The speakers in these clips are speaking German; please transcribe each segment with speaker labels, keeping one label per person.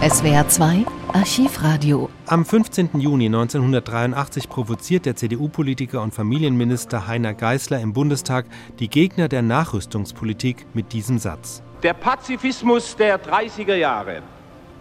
Speaker 1: SWR 2 Archivradio.
Speaker 2: Am 15. Juni 1983 provoziert der CDU-Politiker und Familienminister Heiner Geißler im Bundestag die Gegner der Nachrüstungspolitik mit diesem Satz.
Speaker 3: Der Pazifismus der 30er Jahre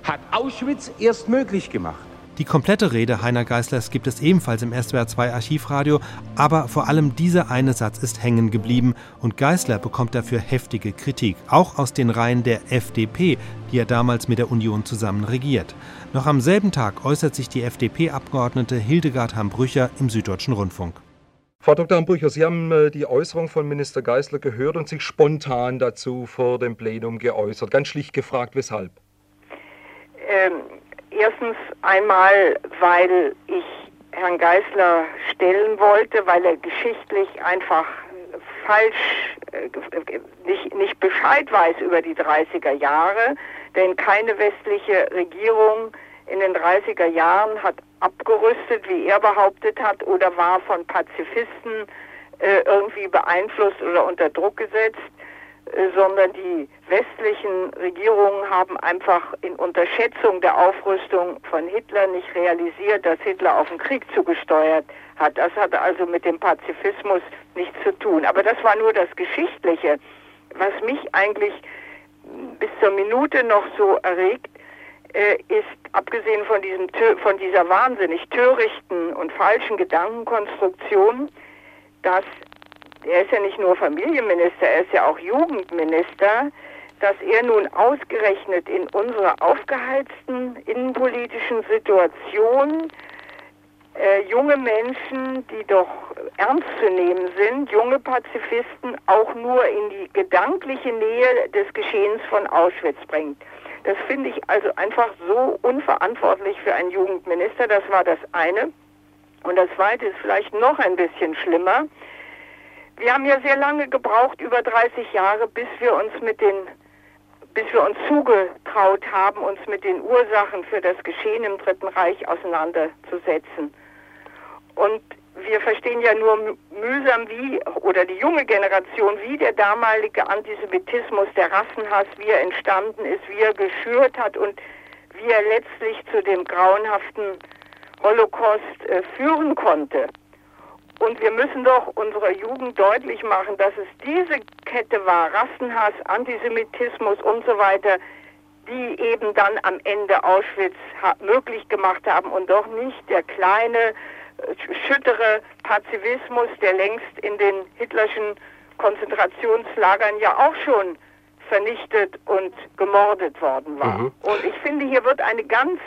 Speaker 3: hat Auschwitz erst möglich gemacht.
Speaker 2: Die komplette Rede Heiner Geißlers gibt es ebenfalls im SWR 2 Archivradio, aber vor allem dieser eine Satz ist hängen geblieben und Geißler bekommt dafür heftige Kritik, auch aus den Reihen der FDP, die er damals mit der Union zusammen regiert. Noch am selben Tag äußert sich die FDP-Abgeordnete Hildegard Hambrücher im Süddeutschen Rundfunk.
Speaker 4: Frau Dr. Hambrücher, Sie haben äh, die Äußerung von Minister Geißler gehört und sich spontan dazu vor dem Plenum geäußert. Ganz schlicht gefragt, weshalb?
Speaker 5: Ähm, Erstens einmal, weil ich Herrn Geißler stellen wollte, weil er geschichtlich einfach falsch, äh, nicht, nicht Bescheid weiß über die 30er Jahre, denn keine westliche Regierung in den 30er Jahren hat abgerüstet, wie er behauptet hat, oder war von Pazifisten äh, irgendwie beeinflusst oder unter Druck gesetzt. Äh, sondern die westlichen Regierungen haben einfach in Unterschätzung der Aufrüstung von Hitler nicht realisiert, dass Hitler auf den Krieg zugesteuert hat. Das hatte also mit dem Pazifismus nichts zu tun. Aber das war nur das Geschichtliche. Was mich eigentlich bis zur Minute noch so erregt, äh, ist, abgesehen von, diesem, von dieser wahnsinnig törichten und falschen Gedankenkonstruktion, dass er ist ja nicht nur Familienminister, er ist ja auch Jugendminister, dass er nun ausgerechnet in unserer aufgeheizten innenpolitischen Situation äh, junge Menschen, die doch ernst zu nehmen sind, junge Pazifisten auch nur in die gedankliche Nähe des Geschehens von Auschwitz bringt. Das finde ich also einfach so unverantwortlich für einen Jugendminister. Das war das eine. Und das zweite ist vielleicht noch ein bisschen schlimmer. Wir haben ja sehr lange gebraucht, über 30 Jahre, bis wir uns mit den bis wir uns zugetraut haben, uns mit den Ursachen für das Geschehen im Dritten Reich auseinanderzusetzen. Und wir verstehen ja nur mühsam, wie, oder die junge Generation, wie der damalige Antisemitismus, der Rassenhass, wie er entstanden ist, wie er geschürt hat und wie er letztlich zu dem grauenhaften Holocaust äh, führen konnte. Und wir müssen doch unserer Jugend deutlich machen, dass es diese Kette war, Rassenhass, Antisemitismus und so weiter, die eben dann am Ende Auschwitz möglich gemacht haben und doch nicht der kleine, äh, schüttere Pazifismus, der längst in den hitlerschen Konzentrationslagern ja auch schon vernichtet und gemordet worden war. Mhm. Und ich finde, hier wird eine ganz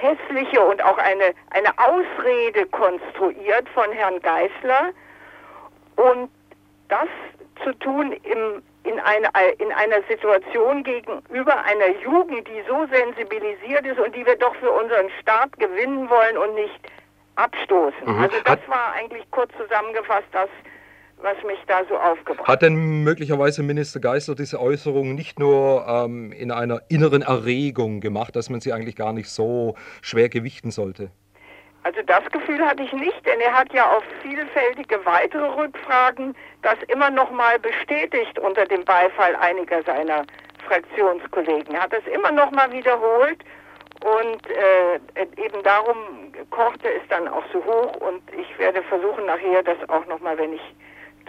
Speaker 5: hässliche und auch eine, eine Ausrede konstruiert von Herrn Geißler und das zu tun im, in, eine, in einer Situation gegenüber einer Jugend, die so sensibilisiert ist und die wir doch für unseren Staat gewinnen wollen und nicht abstoßen. Mhm. Also das war eigentlich kurz zusammengefasst das, was mich da so aufgebracht
Speaker 4: hat. Hat denn möglicherweise Minister Geisler diese Äußerung nicht nur ähm, in einer inneren Erregung gemacht, dass man sie eigentlich gar nicht so schwer gewichten sollte?
Speaker 5: Also das Gefühl hatte ich nicht, denn er hat ja auf vielfältige weitere Rückfragen das immer noch mal bestätigt unter dem Beifall einiger seiner Fraktionskollegen. Er hat das immer noch mal wiederholt und äh, eben darum kochte es dann auch so hoch und ich werde versuchen nachher das auch noch mal, wenn ich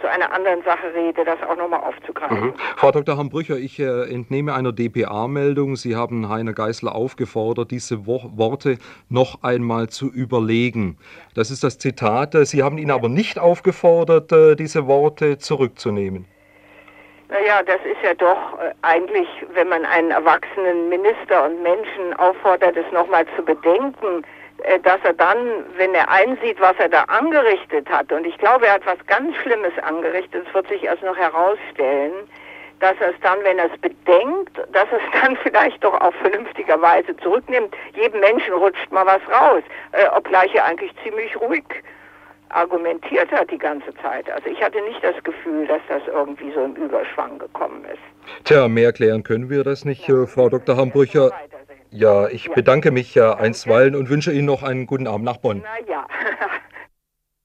Speaker 5: zu einer anderen Sache rede, das auch nochmal aufzugreifen. Mhm.
Speaker 4: Frau Dr. Hambrücher, ich äh, entnehme einer DPA-Meldung. Sie haben Heiner Geißler aufgefordert, diese Wo Worte noch einmal zu überlegen. Das ist das Zitat. Sie haben ihn aber nicht aufgefordert, äh, diese Worte zurückzunehmen.
Speaker 5: Naja, das ist ja doch äh, eigentlich, wenn man einen erwachsenen Minister und Menschen auffordert, es nochmal zu bedenken, dass er dann, wenn er einsieht, was er da angerichtet hat, und ich glaube, er hat was ganz Schlimmes angerichtet, es wird sich erst noch herausstellen, dass er es dann, wenn er es bedenkt, dass er es dann vielleicht doch auch vernünftigerweise zurücknimmt. Jedem Menschen rutscht mal was raus, äh, obgleich er eigentlich ziemlich ruhig argumentiert hat die ganze Zeit. Also ich hatte nicht das Gefühl, dass das irgendwie so im Überschwang gekommen ist.
Speaker 4: Tja, mehr klären können wir das nicht, ja. Äh, Frau Dr. Hambrücher. Ja, ich bedanke mich ja einstweilen und wünsche Ihnen noch einen guten Abend nach Bonn.
Speaker 5: Na ja.